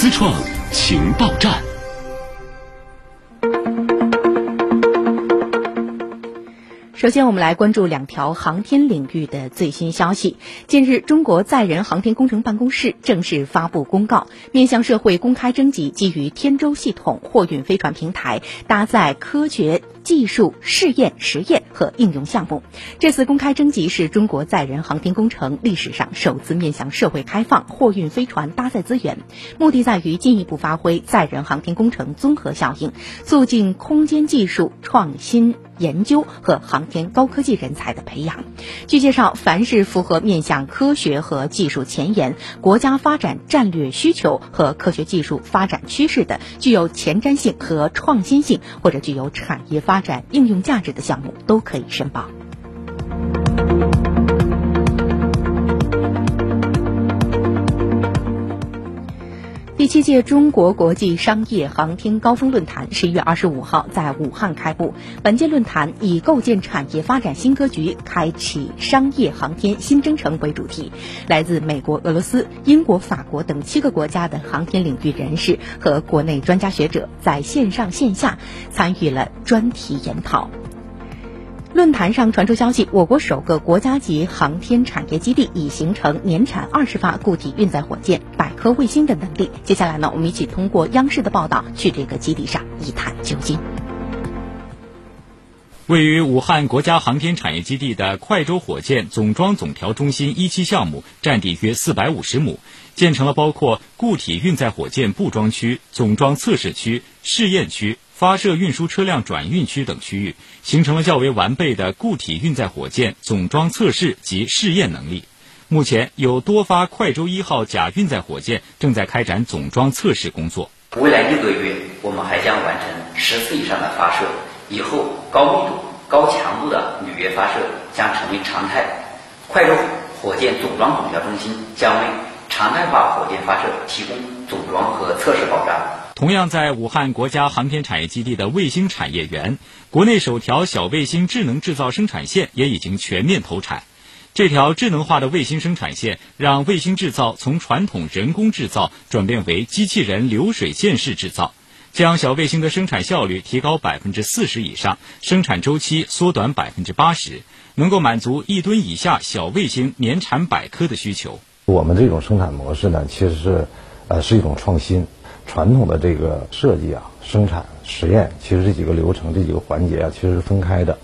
私创情报站。首先，我们来关注两条航天领域的最新消息。近日，中国载人航天工程办公室正式发布公告，面向社会公开征集基于天舟系统货运飞船平台搭载科学技术试验、实验和应用项目。这次公开征集是中国载人航天工程历史上首次面向社会开放货运飞船搭载资源，目的在于进一步发挥载人航天工程综合效应，促进空间技术创新。研究和航天高科技人才的培养。据介绍，凡是符合面向科学和技术前沿、国家发展战略需求和科学技术发展趋势的、具有前瞻性和创新性或者具有产业发发展应用价值的项目，都可以申报。七届中国国际商业航天高峰论坛十一月二十五号在武汉开幕。本届论坛以“构建产业发展新格局，开启商业航天新征程”为主题。来自美国、俄罗斯、英国、法国等七个国家的航天领域人士和国内专家学者在线上线下参与了专题研讨。论坛上传出消息，我国首个国家级航天产业基地已形成年产二十发固体运载火箭、百颗卫星的能力。接下来呢，我们一起通过央视的报道去这个基地上一探究竟。位于武汉国家航天产业基地的快舟火箭总装总调中心一期项目，占地约四百五十亩，建成了包括固体运载火箭布装区、总装测试区、试验区。发射运输车辆转运区等区域，形成了较为完备的固体运载火箭总装测试及试验能力。目前有多发快舟一号甲运载火箭正在开展总装测试工作。未来六个月，我们还将完成十次以上的发射，以后高密度、高强度的履约发射将成为常态。快舟火箭总装总调中心将为常态化火箭发射提供总装和测试。同样在武汉国家航天产业基地的卫星产业园，国内首条小卫星智能制造生产线也已经全面投产。这条智能化的卫星生产线，让卫星制造从传统人工制造转变为机器人流水线式制造，将小卫星的生产效率提高百分之四十以上，生产周期缩短百分之八十，能够满足一吨以下小卫星年产百颗的需求。我们这种生产模式呢，其实是，呃，是一种创新。传统的这个设计啊、生产、实验，其实这几个流程、这几个环节啊，其实是分开的。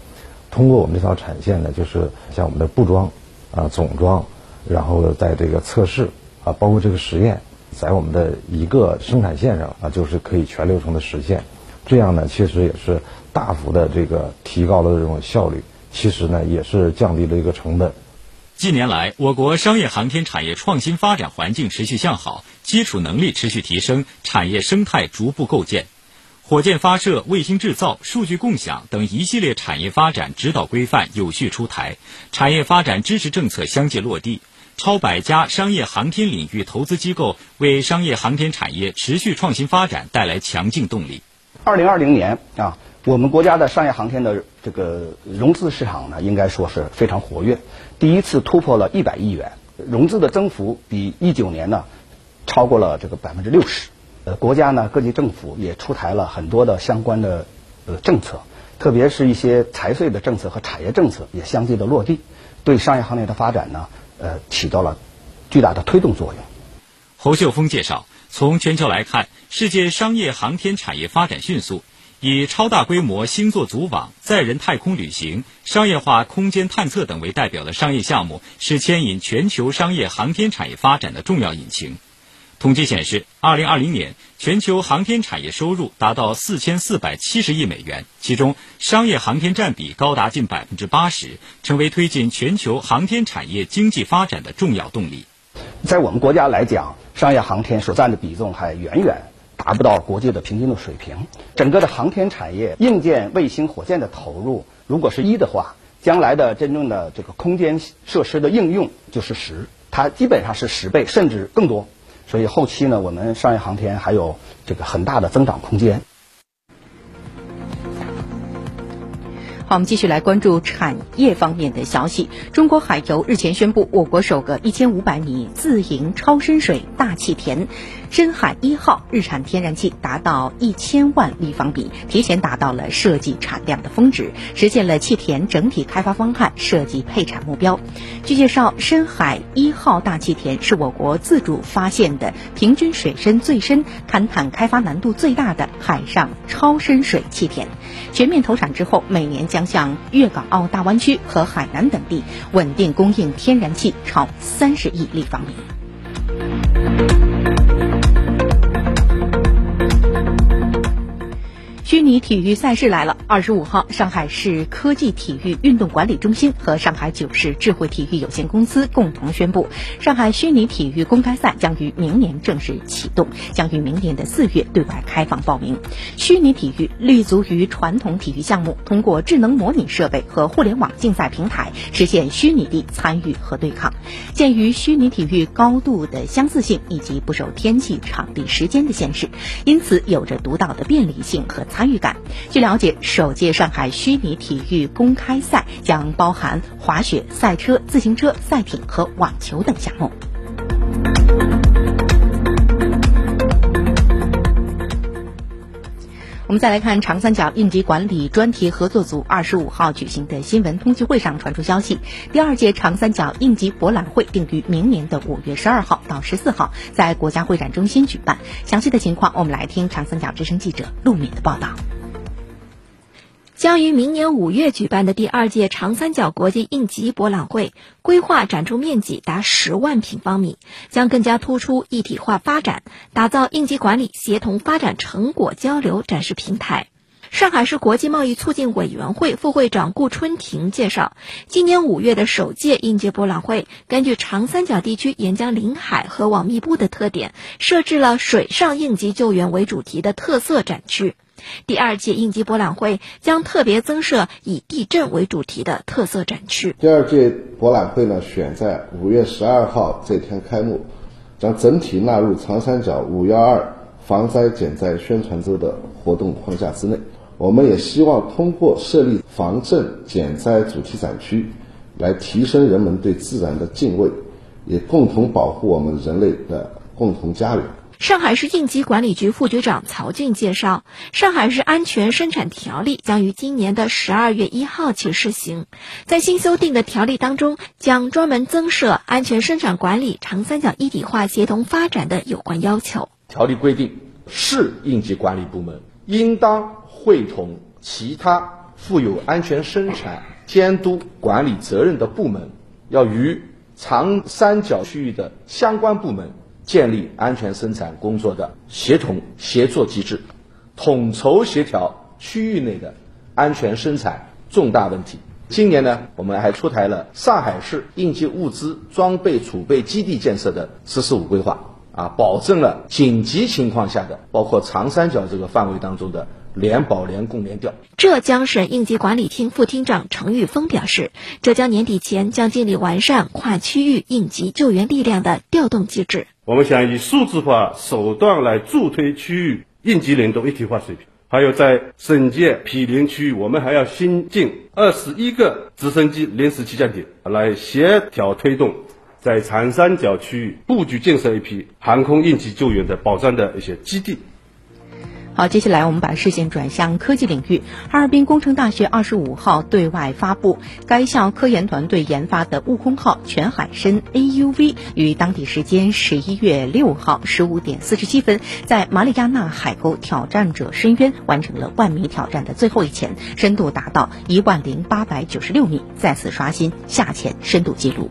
通过我们这条产线呢，就是像我们的布装啊、总装，然后在这个测试啊，包括这个实验，在我们的一个生产线上啊，就是可以全流程的实现。这样呢，其实也是大幅的这个提高了这种效率，其实呢，也是降低了一个成本。近年来，我国商业航天产业创新发展环境持续向好，基础能力持续提升，产业生态逐步构建。火箭发射、卫星制造、数据共享等一系列产业发展指导规范有序出台，产业发展支持政策相继落地，超百家商业航天领域投资机构为商业航天产业持续创新发展带来强劲动力。二零二零年啊。我们国家的商业航天的这个融资市场呢，应该说是非常活跃，第一次突破了一百亿元，融资的增幅比一九年呢超过了这个百分之六十。呃，国家呢各级政府也出台了很多的相关的呃政策，特别是一些财税的政策和产业政策也相继的落地，对商业行业的发展呢呃起到了巨大的推动作用。侯秀峰介绍，从全球来看，世界商业航天产业发展迅速。以超大规模星座组网、载人太空旅行、商业化空间探测等为代表的商业项目，是牵引全球商业航天产业发展的重要引擎。统计显示，2020年全球航天产业收入达到4470亿美元，其中商业航天占比高达近百分之八十，成为推进全球航天产业经济发展的重要动力。在我们国家来讲，商业航天所占的比重还远远。达不到国际的平均的水平。整个的航天产业硬件卫星火箭的投入，如果是一的话，将来的真正的这个空间设施的应用就是十，它基本上是十倍甚至更多。所以后期呢，我们商业航天还有这个很大的增长空间。好，我们继续来关注产业方面的消息。中国海油日前宣布，我国首个一千五百米自营超深水大气田“深海一号”日产天然气达到一千万立方米，提前达到了设计产量的峰值，实现了气田整体开发方案设计配产目标。据介绍，“深海一号”大气田是我国自主发现的平均水深最深、勘探开发难度最大的海上超深水气田。全面投产之后，每年将向粤港澳大湾区和海南等地稳定供应天然气超三十亿立方米。虚拟体育赛事来了！二十五号，上海市科技体育运动管理中心和上海九市智慧体育有限公司共同宣布，上海虚拟体育公开赛将于明年正式启动，将于明年的四月对外开放报名。虚拟体育立足于传统体育项目，通过智能模拟设备和互联网竞赛平台，实现虚拟地参与和对抗。鉴于虚拟体育高度的相似性以及不受天气、场地、时间的限制，因此有着独到的便利性和。参与感。据了解，首首届上海虚拟体育公开赛将包含滑雪、赛车、自行车、赛艇和网球等项目。我们再来看长三角应急管理专题合作组二十五号举行的新闻通气会上传出消息，第二届长三角应急博览会定于明年的五月十二号到十四号在国家会展中心举办。详细的情况，我们来听长三角之声记者陆敏的报道。将于明年五月举办的第二届长三角国际应急博览会，规划展出面积达十万平方米，将更加突出一体化发展，打造应急管理协同发展成果交流展示平台。上海市国际贸易促进委员会副会长顾春婷介绍，今年五月的首届应急博览会，根据长三角地区沿江临海河网密布的特点，设置了水上应急救援为主题的特色展区。第二届应急博览会将特别增设以地震为主题的特色展区。第二届博览会呢，选在五月十二号这天开幕，将整体纳入长三角“五幺二”防灾减灾宣传周的活动框架之内。我们也希望通过设立防震减灾主题展区，来提升人们对自然的敬畏，也共同保护我们人类的共同家园。上海市应急管理局副局长曹俊介绍，上海市安全生产条例将于今年的十二月一号起施行。在新修订的条例当中，将专门增设安全生产管理长三角一体化协同发展的有关要求。条例规定，市应急管理部门应当会同其他负有安全生产监督管理责任的部门，要与长三角区域的相关部门。建立安全生产工作的协同协作机制，统筹协调区域内的安全生产重大问题。今年呢，我们还出台了上海市应急物资装备储备基地建设的“十四五”规划，啊，保证了紧急情况下的，包括长三角这个范围当中的。联保联供联调。浙江省应急管理厅副厅长程玉峰表示，浙江年底前将尽力完善跨区域应急救援力量的调动机制。我们想以数字化手段来助推区域应急联动一体化水平。还有在省界毗邻区域，我们还要新建二十一个直升机临时起降点，来协调推动在长三角区域布局建设一批航空应急救援的保障的一些基地。好，接下来我们把视线转向科技领域。哈尔滨工程大学二十五号对外发布，该校科研团队研发的“悟空号”全海深 AUV 于当地时间十一月六号十五点四十七分，在马里亚纳海沟挑战者深渊完成了万米挑战的最后一潜，深度达到一万零八百九十六米，再次刷新下潜深度记录。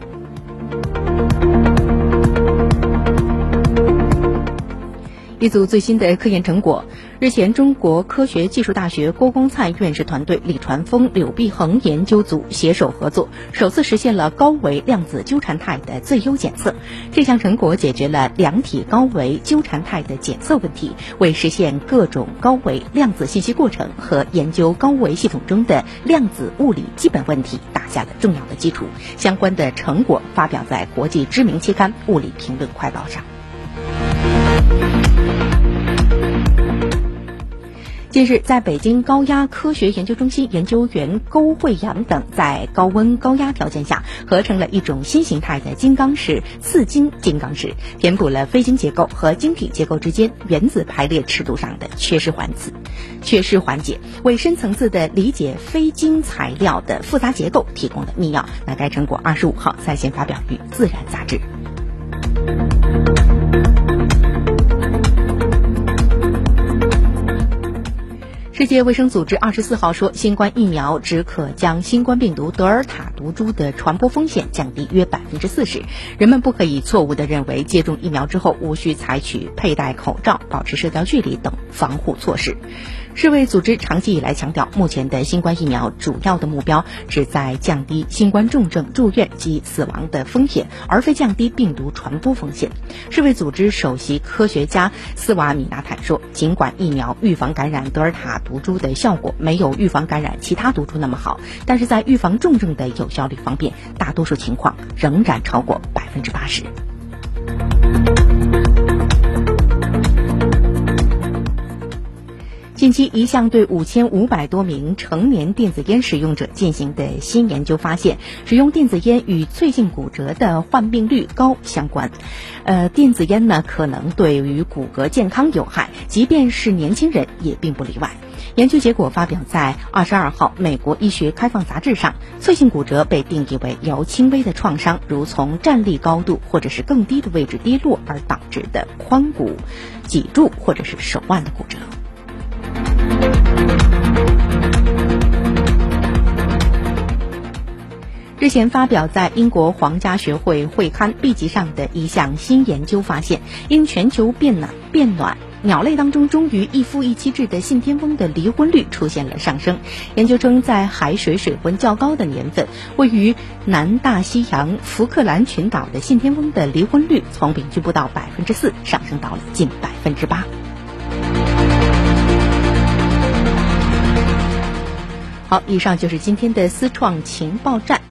一组最新的科研成果。日前，中国科学技术大学郭光灿院士团队、李传峰、柳碧恒研究组携手合作，首次实现了高维量子纠缠态的最优检测。这项成果解决了量体高维纠缠态的检测问题，为实现各种高维量子信息过程和研究高维系统中的量子物理基本问题打下了重要的基础。相关的成果发表在国际知名期刊《物理评论快报》上。近日，在北京高压科学研究中心研究员勾慧阳等在高温高压条件下合成了一种新形态的金刚石刺金金刚石，填补了非晶结构和晶体结构之间原子排列尺度上的缺失环子缺失环节，为深层次的理解非晶材料的复杂结构提供了密钥。那该成果二十五号在线发表于《自然》杂志。世界卫生组织二十四号说，新冠疫苗只可将新冠病毒德尔塔毒株的传播风险降低约百分之四十。人们不可以错误地认为接种疫苗之后无需采取佩戴口罩、保持社交距离等防护措施。世卫组织长期以来强调，目前的新冠疫苗主要的目标旨在降低新冠重症住院及死亡的风险，而非降低病毒传播风险。世卫组织首席科学家斯瓦米纳坦说，尽管疫苗预防感染德尔塔毒株的效果没有预防感染其他毒株那么好，但是在预防重症的有效率方面，大多数情况仍然超过百分之八十。近期，一项对五千五百多名成年电子烟使用者进行的新研究发现，使用电子烟与脆性骨折的患病率高相关。呃，电子烟呢可能对于骨骼健康有害，即便是年轻人也并不例外。研究结果发表在二十二号《美国医学开放杂志》上。脆性骨折被定义为由轻微的创伤，如从站立高度或者是更低的位置跌落而导致的髋骨、脊柱或者是手腕的骨折。日前发表在英国皇家学会会刊 B 级上的一项新研究发现，因全球变暖，变暖，鸟类当中忠于一夫一妻制的信天翁的离婚率出现了上升。研究称，在海水水温较高的年份，位于南大西洋福克兰群岛的信天翁的离婚率从平均不到百分之四上升到了近百分之八。好，以上就是今天的思创情报站。